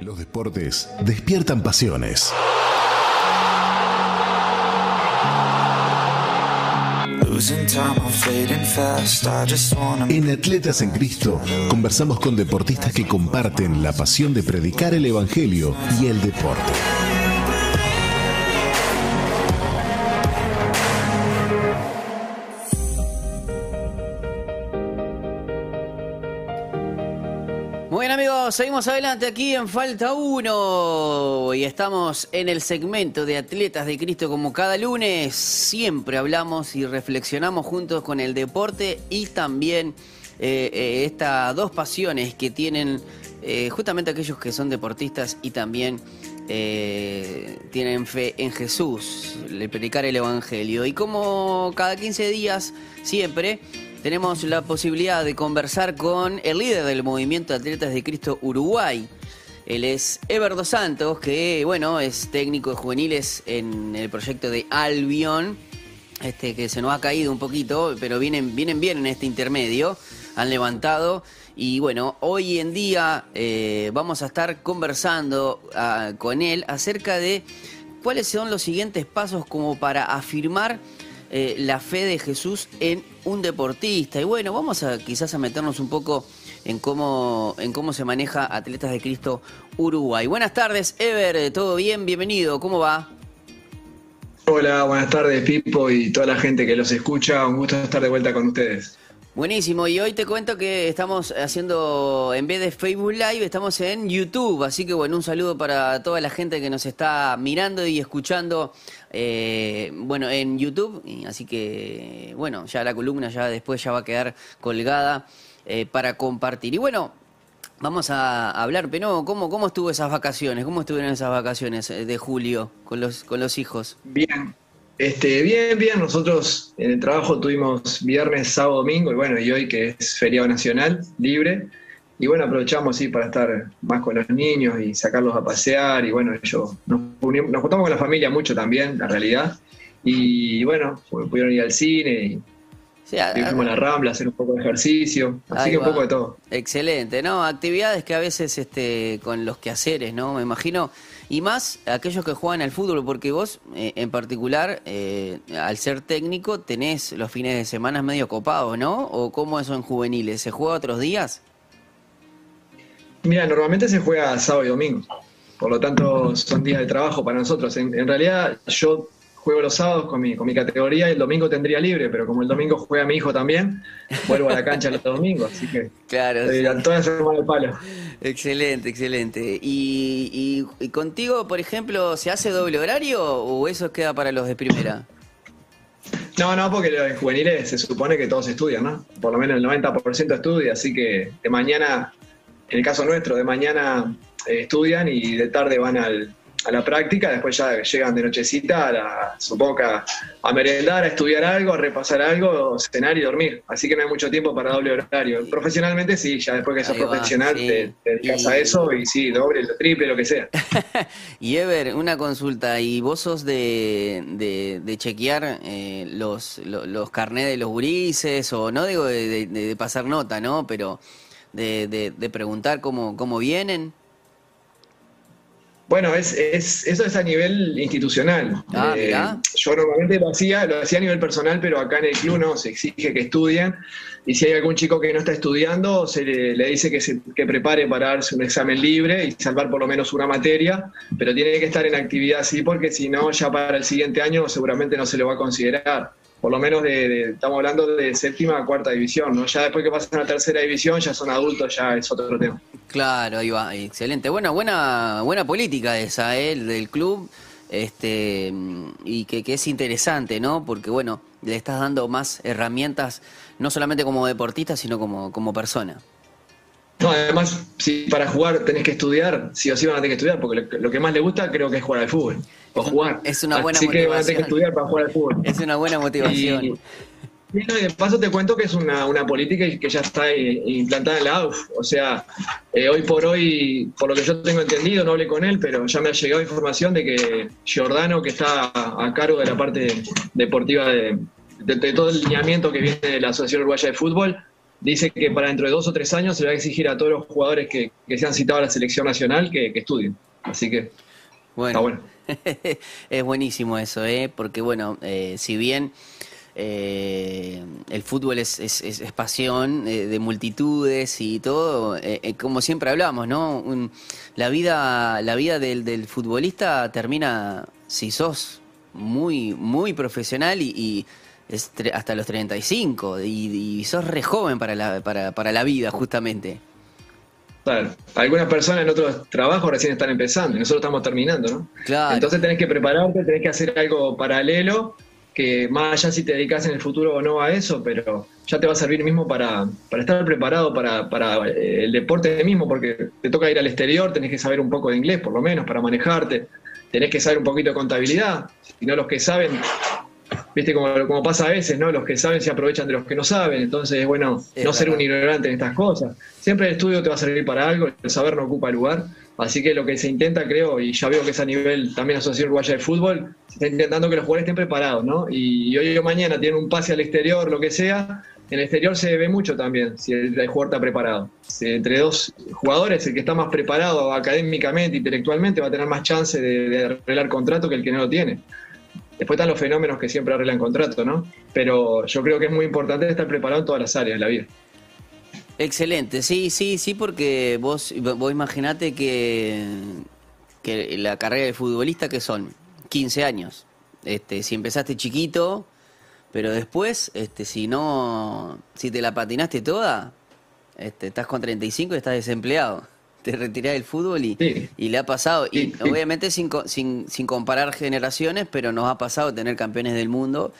Los deportes despiertan pasiones. En Atletas en Cristo conversamos con deportistas que comparten la pasión de predicar el Evangelio y el deporte. Seguimos adelante aquí en Falta 1 y estamos en el segmento de Atletas de Cristo como cada lunes. Siempre hablamos y reflexionamos juntos con el deporte y también eh, eh, estas dos pasiones que tienen eh, justamente aquellos que son deportistas y también tienen fe en Jesús, el predicar el Evangelio. Y como cada 15 días, siempre tenemos la posibilidad de conversar con el líder del movimiento de Atletas de Cristo Uruguay. Él es Ever Dos Santos, que bueno, es técnico de juveniles en el proyecto de Albion, este, que se nos ha caído un poquito, pero vienen, vienen bien en este intermedio, han levantado. Y bueno, hoy en día eh, vamos a estar conversando ah, con él acerca de cuáles son los siguientes pasos como para afirmar eh, la fe de Jesús en un deportista. Y bueno, vamos a quizás a meternos un poco en cómo, en cómo se maneja Atletas de Cristo Uruguay. Buenas tardes, Ever, ¿todo bien? Bienvenido, ¿cómo va? Hola, buenas tardes, Pipo y toda la gente que los escucha. Un gusto estar de vuelta con ustedes. Buenísimo, y hoy te cuento que estamos haciendo, en vez de Facebook Live, estamos en YouTube, así que bueno, un saludo para toda la gente que nos está mirando y escuchando, eh, bueno, en YouTube, así que bueno, ya la columna ya después ya va a quedar colgada eh, para compartir. Y bueno, vamos a hablar, pero ¿cómo, ¿cómo estuvo esas vacaciones? ¿Cómo estuvieron esas vacaciones eh, de julio con los, con los hijos? Bien, este, bien, bien, nosotros en el trabajo tuvimos viernes, sábado, domingo y bueno, y hoy que es feriado nacional, libre. Y bueno, aprovechamos sí, para estar más con los niños y sacarlos a pasear. Y bueno, yo, nos, nos juntamos con la familia mucho también, la realidad. Y bueno, pudieron ir al cine y Sí, a, la rambla, hacer un poco de ejercicio, así que un poco de todo. Excelente, ¿no? Actividades que a veces este, con los quehaceres, ¿no? Me imagino, y más aquellos que juegan al fútbol, porque vos eh, en particular, eh, al ser técnico, tenés los fines de semana medio copados, ¿no? ¿O cómo eso en juveniles? ¿Se juega otros días? Mira, normalmente se juega sábado y domingo, por lo tanto son días de trabajo para nosotros. en realidad yo juego los sábados con mi, con mi categoría y el domingo tendría libre, pero como el domingo juega mi hijo también, vuelvo a la cancha los domingos, así que claro, eh, toda semana de palo. Excelente, excelente. ¿Y, y, contigo, por ejemplo, se hace doble horario o eso queda para los de primera? No, no, porque en juveniles se supone que todos estudian, ¿no? Por lo menos el 90% estudia, así que de mañana, en el caso nuestro, de mañana eh, estudian y de tarde van al, a la práctica, después ya llegan de nochecita, a la, supongo que a, merendar, a estudiar algo, a repasar algo, cenar y dormir. Así que no hay mucho tiempo para doble horario. Profesionalmente sí, ya después que sos profesional te, dedicas a eso y sí, doble, triple, lo que sea. y Ever, una consulta, ¿y vos sos de, de, chequear eh, los, los, carnés de los gurises o no digo de, pasar nota, ¿no? Pero de, preguntar cómo, cómo vienen. Bueno, es, es, eso es a nivel institucional. Ah, eh, yo normalmente lo hacía, lo hacía a nivel personal, pero acá en el club no, se exige que estudien. Y si hay algún chico que no está estudiando, se le, dice que se que prepare para darse un examen libre y salvar por lo menos una materia, pero tiene que estar en actividad sí, porque si no, ya para el siguiente año seguramente no se lo va a considerar por lo menos de, estamos hablando de séptima a cuarta división, ¿no? Ya después que pasan a tercera división, ya son adultos, ya es otro tema. Claro, ahí va, excelente. Bueno, buena, buena política esa, ¿eh? del club, este, y que, que es interesante, ¿no? Porque, bueno, le estás dando más herramientas, no solamente como deportista, sino como, como persona. No, además, si para jugar tenés que estudiar, sí o sí van a tener que estudiar, porque lo, que más le gusta creo que es jugar al fútbol. O jugar. Es una buena Así que van a tener que estudiar para jugar al fútbol. Es una buena motivación. Y, de paso te cuento que es una, una política que ya está implantada en la AUF. O sea, eh, hoy por hoy, por lo que yo tengo entendido, no hablé con él, pero ya me ha llegado información de que Giordano, que está a cargo de la parte deportiva de, de todo el lineamiento que viene de la Asociación Uruguaya de Fútbol, dice que para dentro de dos o tres años se le va a exigir a todos los jugadores que, se han citado a la selección nacional que, estudien. Así que bueno. está bueno. es buenísimo eso, ¿eh? porque bueno, eh, si bien eh, el fútbol es, es, pasión eh, de multitudes y todo, como siempre hablamos, ¿no? la vida, la vida del, del, futbolista termina si sos muy, muy profesional y, hasta los 35 y, y, sos re joven para la, para, para la vida, justamente. Claro. Algunas personas en otros trabajos recién están empezando y nosotros estamos terminando, ¿no? Claro. Entonces tenés que prepararte, tenés que hacer algo paralelo, que más allá si te dedicas en el futuro o no a eso, pero ya te va a servir mismo para, para estar preparado para, para eh, el deporte mismo, porque te toca ir al exterior, tenés que saber un poco de inglés por lo menos para manejarte, tenés que saber un poquito de contabilidad, si no los que saben viste como, como pasa a veces, ¿no? Los que saben se aprovechan de los que no saben, entonces es bueno no ser un ignorante en estas cosas. Siempre el estudio te va a servir para algo, el saber no ocupa lugar, así que lo que se intenta, creo, y ya veo que es a nivel también Asociación Uruguaya de Fútbol, se está intentando que los jugadores estén preparados, ¿no? Y, hoy o mañana tienen un pase al exterior, lo que sea, en el exterior se ve mucho también si el, jugador está preparado. entre dos jugadores, el que está más preparado académicamente, intelectualmente, va a tener más chance de, de arreglar contrato que el que no lo tiene. Después están los fenómenos que siempre arreglan contrato, ¿no? Pero yo creo que es muy importante estar preparado en todas las áreas de la vida. Excelente, sí, sí, sí, porque vos, vos imaginate que, la carrera de futbolista que son 15 años. Este, si empezaste chiquito, pero después, este, si no, si te la patinaste toda, este, estás con 35 y estás desempleado te retirás del fútbol y, y le ha pasado, y obviamente sin, sin, sin, comparar generaciones, pero nos ha pasado tener campeones del mundo,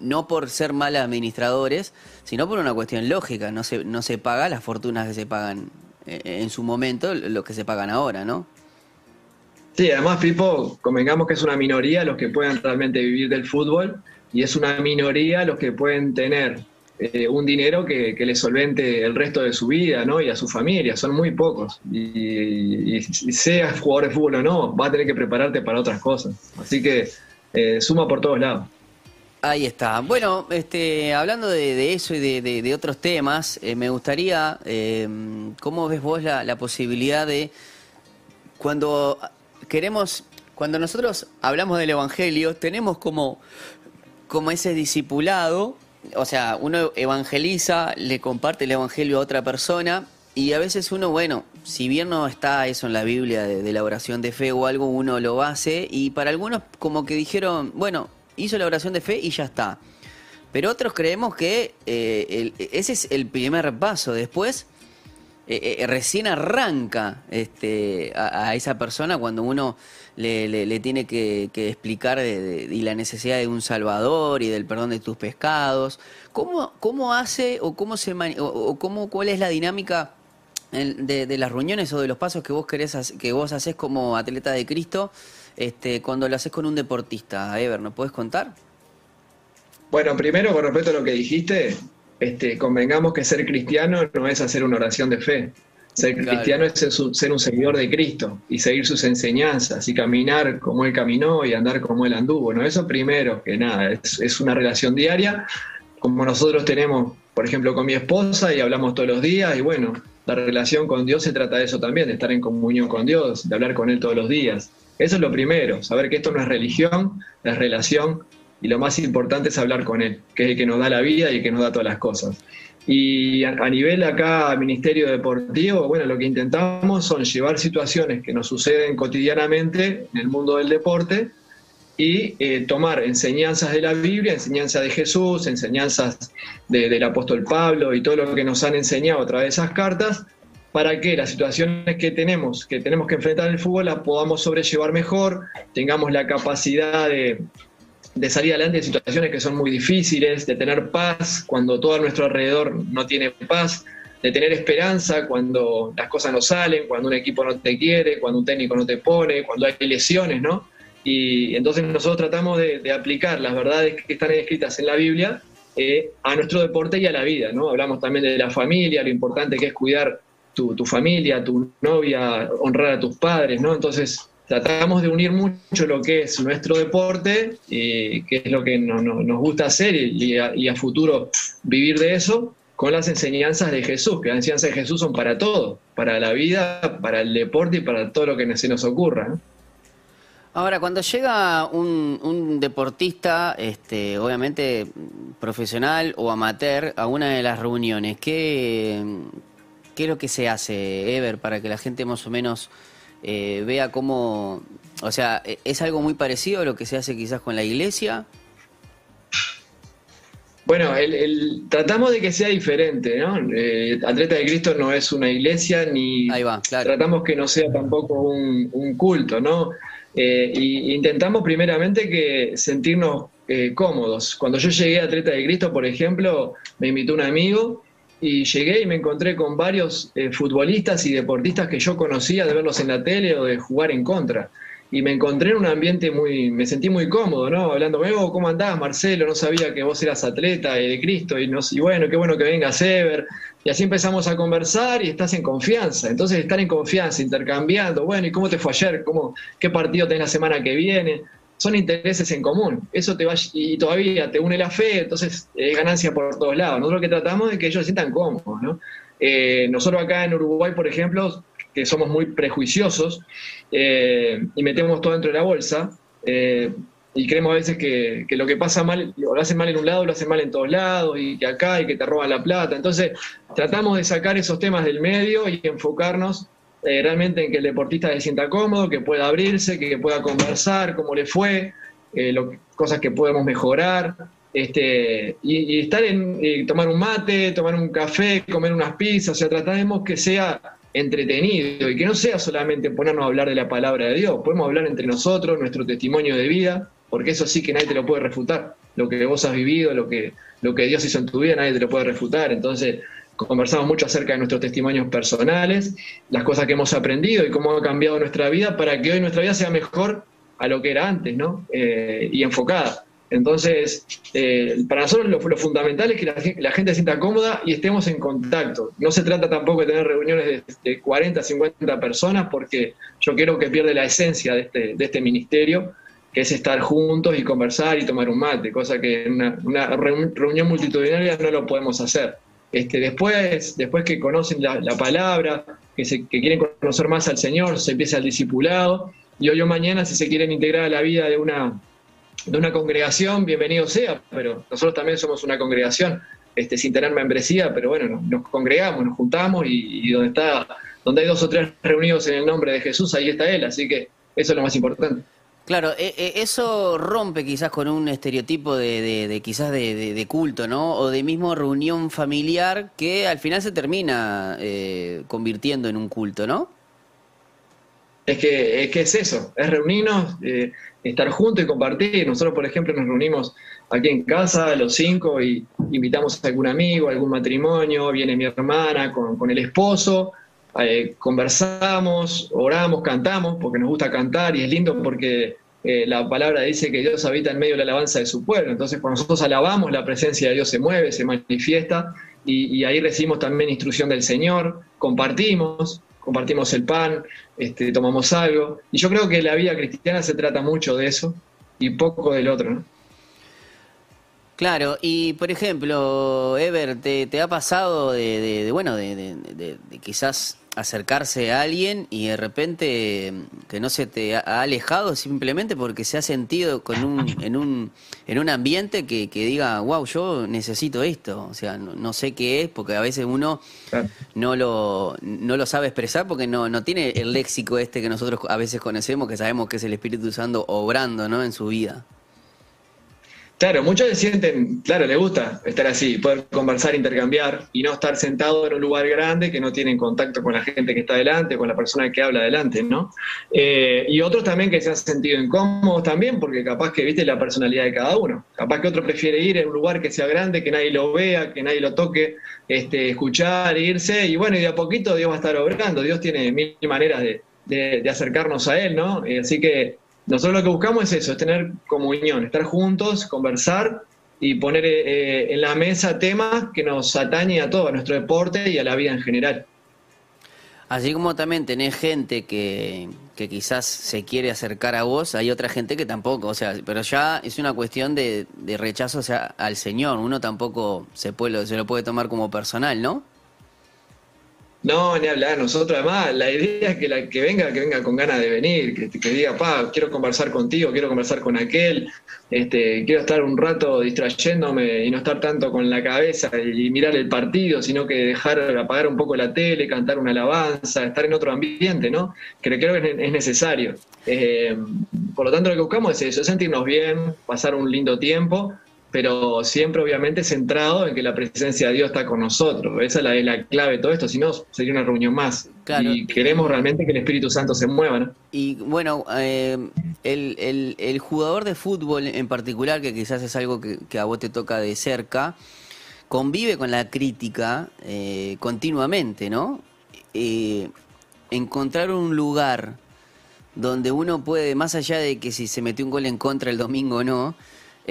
no por ser malos administradores, sino por una cuestión lógica, no se, no se paga las fortunas que se pagan eh, en su momento, lo que se pagan ahora, ¿no? Sí, además, Pipo, convengamos que es una minoría los que pueden realmente vivir del fútbol y es una minoría los que pueden tener eh, un dinero que, le solvente el resto de su vida ¿no? y a su familia, son muy pocos. Y, seas jugador de fútbol o no, vas a tener que prepararte para otras cosas. Así que eh, suma por todos lados. Ahí está. Bueno, este, hablando de, eso y de, otros temas, eh, me gustaría, ¿cómo ves vos la, la posibilidad de cuando queremos, cuando nosotros hablamos del Evangelio, tenemos como, como ese discipulado o sea, uno evangeliza, le comparte el evangelio a otra persona y a veces uno, bueno, si bien no está eso en la Biblia de, la oración de fe o algo, uno lo hace y para algunos como que dijeron, bueno, hizo la oración de fe y ya está. Pero otros creemos que eh, ese es el primer paso. Después eh, eh, recién arranca este, a, esa persona cuando uno le, tiene que, explicar y la necesidad de un salvador y del perdón de tus pescados. ¿Cómo, cómo hace o cómo se o, cómo, cuál es la dinámica de, las reuniones o de los pasos que vos querés que vos haces como atleta de Cristo este, cuando lo haces con un deportista? Ever, ¿nos puedes contar? Bueno, primero con respecto a lo que dijiste, este, convengamos que ser cristiano no es hacer una oración de fe. Ser cristiano es ser un seguidor de Cristo y seguir sus enseñanzas y caminar como Él caminó y andar como Él anduvo. ¿no? Eso primero que nada, es, una relación diaria, como nosotros tenemos, por ejemplo, con mi esposa y hablamos todos los días y bueno, la relación con Dios se trata de eso también, de estar en comunión con Dios, de hablar con Él todos los días. Eso es lo primero, saber que esto no es religión, es relación y lo más importante es hablar con Él, que es el que nos da la vida y el que nos da todas las cosas. Y a, nivel acá, Ministerio Deportivo, bueno, lo que intentamos son llevar situaciones que nos suceden cotidianamente en el mundo del deporte y eh, tomar enseñanzas de la Biblia, enseñanzas de Jesús, enseñanzas del apóstol Pablo y todo lo que nos han enseñado a través de esas cartas, para que las situaciones que tenemos, que tenemos que enfrentar en el fútbol, las podamos sobrellevar mejor, tengamos la capacidad de, de salir adelante en situaciones que son muy difíciles, de tener paz cuando todo a nuestro alrededor no tiene paz, de tener esperanza cuando las cosas no salen, cuando un equipo no te quiere, cuando un técnico no te pone, cuando hay lesiones, ¿no? Y entonces nosotros tratamos de, aplicar las verdades que están escritas en la Biblia eh, a nuestro deporte y a la vida, ¿no? Hablamos también de la familia, lo importante que es cuidar tu, tu familia, tu novia, honrar a tus padres, ¿no? Entonces tratamos de unir mucho lo que es nuestro deporte, que es lo que nos gusta hacer y, a, futuro vivir de eso, con las enseñanzas de Jesús, que las enseñanzas de Jesús son para todo, para la vida, para el deporte y para todo lo que se nos ocurra. Ahora, cuando llega un, deportista, este, obviamente profesional o amateur, a una de las reuniones, ¿qué, qué es lo que se hace, Ever, para que la gente más o menos eh, vea cómo, o sea, ¿es algo muy parecido a lo que se hace quizás con la iglesia? Bueno, el, tratamos de que sea diferente, ¿no? Eh, Atleta de Cristo no es una iglesia ni Ahí va, tratamos que no sea tampoco un, culto, ¿no? Eh, y intentamos primeramente que sentirnos eh, cómodos. Cuando yo llegué a Atleta de Cristo, por ejemplo, me invitó un amigo y llegué y me encontré con varios futbolistas y deportistas que yo conocía de verlos en la tele o de jugar en contra y me encontré en un ambiente muy, me sentí muy cómodo, ¿no? Hablando, oh, ¿cómo andás, Marcelo? No sabía que vos eras atleta de Cristo y, no, y bueno, qué bueno que vengas, Ever. Y así empezamos a conversar y estás en confianza. Entonces, estar en confianza, intercambiando, bueno, ¿y cómo te fue ayer? ¿Cómo, ¿Qué partido tenés la semana que viene? Son intereses en común. Eso te va, y todavía te une la fe, entonces es ganancia por todos lados. Nosotros lo que tratamos es que ellos se sientan cómodos, ¿no? Eh, nosotros acá en Uruguay, por ejemplo, que somos muy prejuiciosos eh, y metemos todo dentro de la bolsa. Eh, y creemos a veces que, lo que pasa mal, lo hacen mal en un lado, lo hacen mal en todos lados, y que acá, y que te roban la plata. Entonces, tratamos de sacar esos temas del medio y enfocarnos eh, realmente en que el deportista se sienta cómodo, que pueda abrirse, que pueda conversar, cómo le fue, lo, cosas que podemos mejorar. Este, y, estar en tomar un mate, tomar un café, comer unas pizzas, o sea, tratamos que sea entretenido y que no sea solamente ponernos a hablar de la palabra de Dios, podemos hablar entre nosotros, nuestro testimonio de vida, porque eso sí que nadie te lo puede refutar. Lo que vos has vivido, lo que, lo que Dios hizo en tu vida, nadie te lo puede refutar. Entonces, conversamos mucho acerca de nuestros testimonios personales, las cosas que hemos aprendido y cómo ha cambiado nuestra vida para que hoy nuestra vida sea mejor a lo que era antes, ¿no? Eh, y enfocada. Entonces, eh, para nosotros lo, fundamental es que la, gente se sienta cómoda y estemos en contacto. No se trata tampoco de tener reuniones de, 40, 50 personas, porque yo quiero que pierde la esencia de este, de este ministerio, que es estar juntos y conversar y tomar un mate, cosa que en una, reunión multitudinaria no lo podemos hacer. Este, después, después que conocen la, palabra, que, se, que quieren conocer más al Señor, se empieza el discipulado, y hoy o mañana, si se quieren integrar a la vida de una de una congregación, bienvenido sea, pero nosotros también somos una congregación este, sin tener membresía, pero bueno, nos, congregamos, nos juntamos y, donde, está, donde hay dos o tres reunidos en el nombre de Jesús, ahí está Él, así que eso es lo más importante. Claro, e, e, eso rompe quizás con un estereotipo de, quizás de, culto, ¿no? O de mismo reunión familiar que al final se termina eh, convirtiendo en un culto, ¿no? Es que, es que es eso, es reunirnos, eh, estar juntos y compartir. Nosotros, por ejemplo, nos reunimos aquí en casa, los cinco, y invitamos a algún amigo, a algún matrimonio, viene mi hermana con, el esposo, eh, conversamos, oramos, cantamos, porque nos gusta cantar y es lindo porque eh, la palabra dice que Dios habita en medio de la alabanza de su pueblo. Entonces, cuando nosotros alabamos, la presencia de Dios se mueve, se manifiesta, y, ahí recibimos también instrucción del Señor, compartimos, compartimos el pan, este, tomamos algo. Y yo creo que la vida cristiana se trata mucho de eso y poco del otro, ¿no? Claro, y por ejemplo, Ever, ¿te, ha pasado de, bueno, de, quizás acercarse a alguien y de repente que no se te ha alejado simplemente porque se ha sentido con un, en, un, en un ambiente que, diga, wow, yo necesito esto. O sea, no, sé qué es, porque a veces uno no, lo, no lo sabe expresar porque no, no tiene el léxico este que nosotros a veces conocemos, que sabemos que es el Espíritu Santo obrando ¿no? en su vida. Claro, muchos se sienten, claro, les gusta estar así, poder conversar, intercambiar y no estar sentado en un lugar grande que no tienen contacto con la gente que está delante, con la persona que habla delante, ¿no? Eh, y otros también que se han sentido incómodos también, porque capaz que viste la personalidad de cada uno. Capaz que otro prefiere ir en un lugar que sea grande, que nadie lo vea, que nadie lo toque, este, escuchar, irse, y bueno, y de a poquito Dios va a estar obrando. Dios tiene mil maneras de, acercarnos a Él, ¿no? Eh, así que nosotros lo que buscamos es eso, es tener comunión, estar juntos, conversar y poner eh, eh, en la mesa temas que nos atañen a todo, a nuestro deporte y a la vida en general. Así como también tenés gente que, que quizás se quiere acercar a vos, hay otra gente que tampoco, o sea, pero ya es una cuestión de, de rechazo sea, al Señor, uno tampoco se, puede, se lo puede tomar como personal, ¿no? No, ni hablar. Nosotros además, la idea es que la que venga, que venga con ganas de venir, que, diga, pa, quiero conversar contigo, quiero conversar con aquel, este, quiero estar un rato distrayéndome y no estar tanto con la cabeza y, mirar el partido, sino que dejar apagar un poco la tele, cantar una alabanza, estar en otro ambiente, ¿no? Que creo que es, necesario. Eh, por lo tanto, lo que buscamos es eso, sentirnos bien, pasar un lindo tiempo pero siempre obviamente centrado en que la presencia de Dios está con nosotros. Esa es la, clave de todo esto, si no sería una reunión más. Y queremos realmente que el Espíritu Santo se mueva. ¿no? Y bueno, eh, el, jugador de fútbol en particular, que quizás es algo que, a vos te toca de cerca, convive con la crítica eh, continuamente, ¿no? Eh, encontrar un lugar donde uno puede, más allá de que si se metió un gol en contra el domingo o no,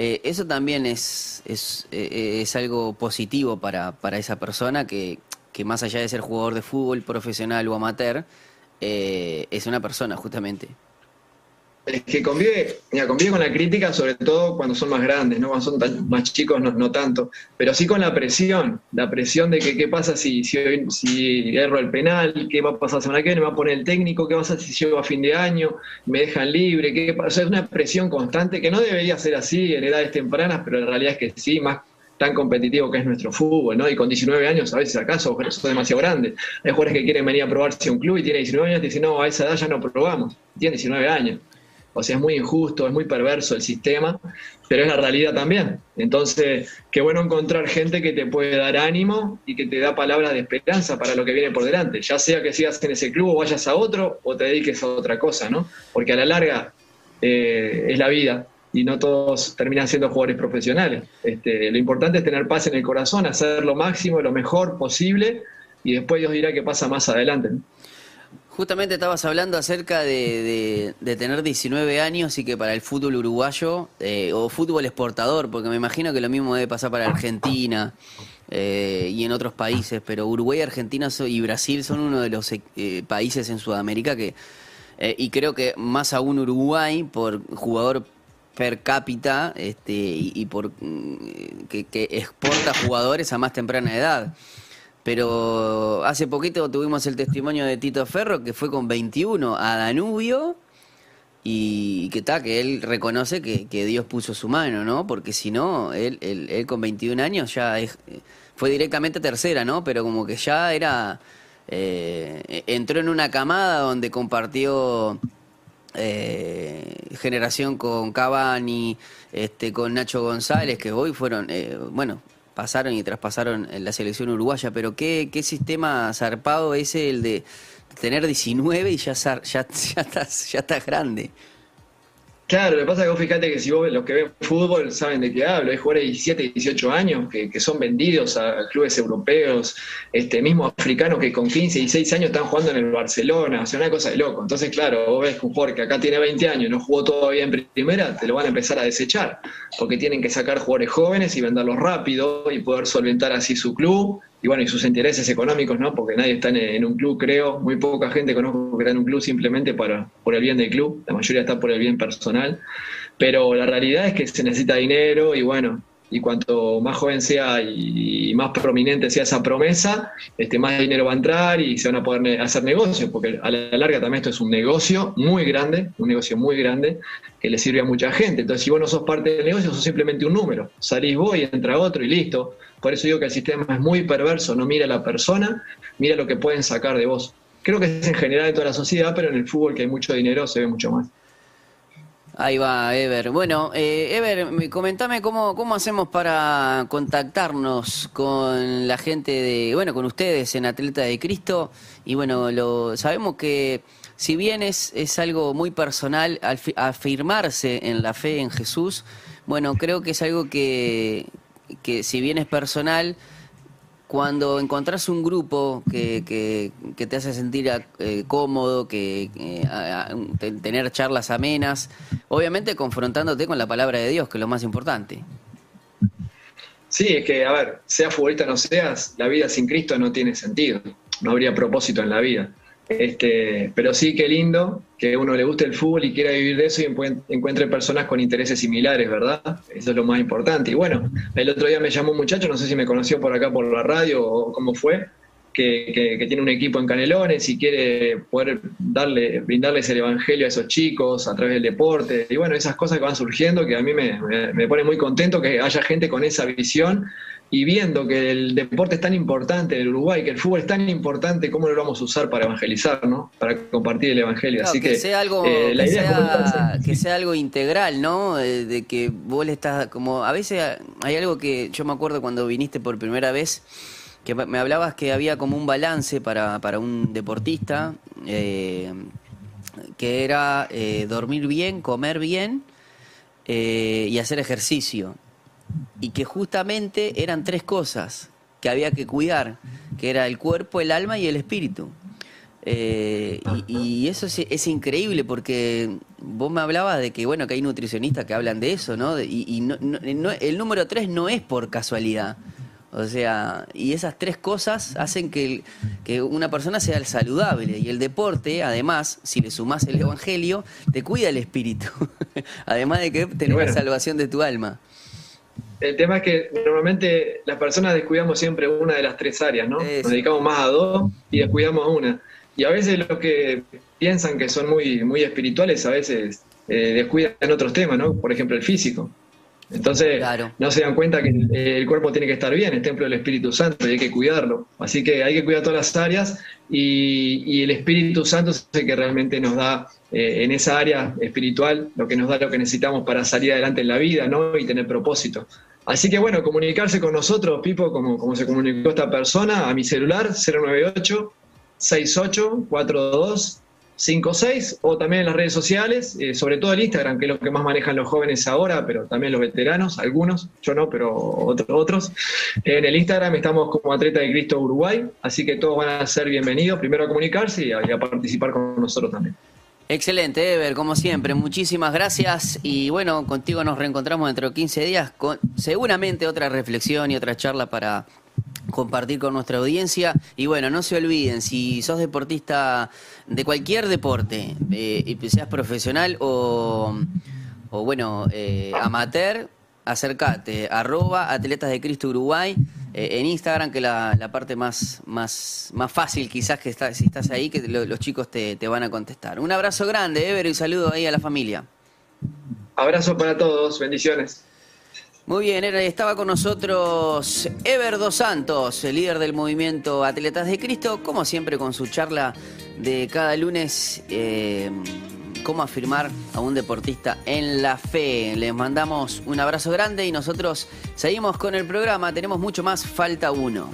eh, eso también es, es, eh, es algo positivo para, para esa persona que, que, más allá de ser jugador de fútbol profesional o amateur, eh, es una persona justamente. Es que convive, convive con la crítica, sobre todo cuando son más grandes, ¿no? cuando son más chicos no, tanto, pero sí con la presión, la presión de que qué pasa si, si, si erro el penal, qué va a pasar semana que viene, me va a poner el técnico, qué va a pasar si llego a fin de año, me dejan libre, qué pasa? es una presión constante que no debería ser así en edades tempranas, pero la realidad es que sí, más tan competitivo que es nuestro fútbol, ¿no? Y con 19 años, a veces acaso, son demasiado grandes. Hay jugadores que quieren venir a probarse a un club y tiene 19 años y dicen, no, a esa edad ya no probamos. Tiene 19 años. O sea, es muy injusto, es muy perverso el sistema, pero es la realidad también. Entonces, qué bueno encontrar gente que te puede dar ánimo y que te da palabras de esperanza para lo que viene por delante, ya sea que sigas en ese club o vayas a otro o te dediques a otra cosa, ¿no? Porque a la larga eh, es la vida y no todos terminan siendo jugadores profesionales. Este, lo importante es tener paz en el corazón, hacer lo máximo, lo mejor posible y después Dios dirá qué pasa más adelante. Justamente estabas hablando acerca de, tener 19 años y que para el fútbol uruguayo, eh, o fútbol exportador, porque me imagino que lo mismo debe pasar para Argentina eh, y en otros países, pero Uruguay, Argentina y Brasil son uno de los eh, países en Sudamérica que, y creo que más aún Uruguay, por jugador per cápita este, y, por mm, que exporta jugadores a más temprana edad. Pero hace poquito tuvimos el testimonio de Tito Ferro, que fue con 21 a Danubio y que está, que él reconoce que, Dios puso su mano, ¿no? Porque si no, él, él, con 21 años ya fue directamente tercera, ¿no? Pero como que ya era... Eh, entró en una camada donde compartió eh, generación con Cavani, este, con Nacho González, que hoy fueron, eh, bueno, pasaron y traspasaron en la selección uruguaya, pero qué, qué sistema zarpado es el de tener 19 y ya, ya, ya, estás, ya estás grande. Claro, lo que pasa es que vos fíjate que si vos los que ven fútbol saben de qué hablo, hay jugadores de 17, 18 años que, que, son vendidos a clubes europeos, este mismo africanos que con 15, 16 años están jugando en el Barcelona, o sea, una cosa de loco. Entonces, claro, vos ves que un jugador que acá tiene 20 años y no jugó todavía en primera, te lo van a empezar a desechar, porque tienen que sacar jugadores jóvenes y venderlos rápido y poder solventar así su club y bueno, y sus intereses económicos, ¿no? Porque nadie está en, un club, creo, muy poca gente conozco que está en un club simplemente para, por el bien del club, la mayoría está por el bien personal, pero la realidad es que se necesita dinero y bueno, y cuanto más joven sea y, más prominente sea esa promesa, este, más dinero va a entrar y se van a poder hacer negocios, porque a la larga también esto es un negocio muy grande, un negocio muy grande que le sirve a mucha gente. Entonces, si vos no sos parte del negocio, sos simplemente un número. Salís vos y entra otro y listo. Por eso digo que el sistema es muy perverso, no mira a la persona, mira lo que pueden sacar de vos. Creo que es en general en toda la sociedad, pero en el fútbol que hay mucho dinero se ve mucho más. Ahí va, Ever. Bueno, eh, Ever, comentame cómo, cómo hacemos para contactarnos con la gente de, bueno, con ustedes en Atleta de Cristo. Y bueno, lo sabemos que si bien es, es algo muy personal, afirmarse en la fe en Jesús, bueno, creo que es algo que, que si bien es personal, cuando encontrás un grupo que, que, te hace sentir eh, cómodo, que tener charlas amenas, obviamente confrontándote con la palabra de Dios, que es lo más importante. Sí, es que, a ver, sea futbolista o no seas, la vida sin Cristo no tiene sentido, no habría propósito en la vida. Este, pero sí, qué lindo que uno le guste el fútbol y quiera vivir de eso y encuentre personas con intereses similares, ¿verdad? Eso es lo más importante. Y bueno, el otro día me llamó un muchacho, no sé si me conoció por acá por la radio o cómo fue, que, tiene un equipo en Canelones y quiere poder darle, brindarles el evangelio a esos chicos a través del deporte. Y bueno, esas cosas que van surgiendo que a mí me, me pone muy contento que haya gente con esa visión y viendo que el deporte es tan importante en el Uruguay, que el fútbol es tan importante, ¿cómo lo vamos a usar para evangelizar, ¿no? Para compartir el evangelio. Así que, sea algo, eh, la idea que sea algo integral, ¿no? De, que vos le estás como a veces hay algo que yo me acuerdo cuando viniste por primera vez que me hablabas que había como un balance para, para un deportista eh, que era eh, dormir bien, comer bien y hacer ejercicio y que justamente eran tres cosas que había que cuidar, que era el cuerpo, el alma y el espíritu. Eh, y, eso es, increíble porque vos me hablabas de que bueno que hay nutricionistas que hablan de eso, ¿no? Y, el número tres no es por casualidad. O sea, y esas tres cosas hacen que, que, una persona sea saludable. Y el deporte, además, si le sumás el evangelio, te cuida el espíritu. además de que tenés la salvación de tu alma. El tema es que normalmente las personas descuidamos siempre una de las tres áreas, ¿no? Nos dedicamos más a dos y descuidamos a una. Y a veces los que piensan que son muy, muy espirituales, a veces eh, descuidan otros temas, ¿no? Por ejemplo, el físico. Entonces, no se dan cuenta que el cuerpo tiene que estar bien, es templo del Espíritu Santo y hay que cuidarlo. Así que hay que cuidar todas las áreas y, el Espíritu Santo es el que realmente nos da eh, en esa área espiritual lo que nos da lo que necesitamos para salir adelante en la vida ¿no? y tener propósito. Así que bueno, comunicarse con nosotros, Pipo, como, como se comunicó esta persona, a mi celular 098 6842 56 o también en las redes sociales, eh, sobre todo el Instagram, que es lo que más manejan los jóvenes ahora, pero también los veteranos, algunos, yo no, pero otros. otros. En el Instagram estamos como Atleta de Cristo Uruguay, así que todos van a ser bienvenidos, primero a comunicarse y a participar con nosotros también. Excelente, Ever, como siempre. Muchísimas gracias. Y bueno, contigo nos reencontramos dentro de 15 días con seguramente otra reflexión y otra charla para compartir con nuestra audiencia. Y bueno, no se olviden, si sos deportista de cualquier deporte, eh, seas profesional o, o bueno, eh, amateur, acércate, arroba Atletas de Cristo Uruguay eh, en Instagram, que la, la parte más, más, más fácil quizás que está, si estás ahí, que los chicos te, te, van a contestar. Un abrazo grande, Ever, y saludo ahí a la familia. Abrazo para todos, bendiciones. Muy bien, estaba con nosotros Ever Dos Santos, el líder del movimiento Atletas de Cristo, como siempre con su charla de cada lunes. Eh, cómo afirmar a un deportista en la fe. Les mandamos un abrazo grande y nosotros seguimos con el programa. Tenemos mucho más, falta uno.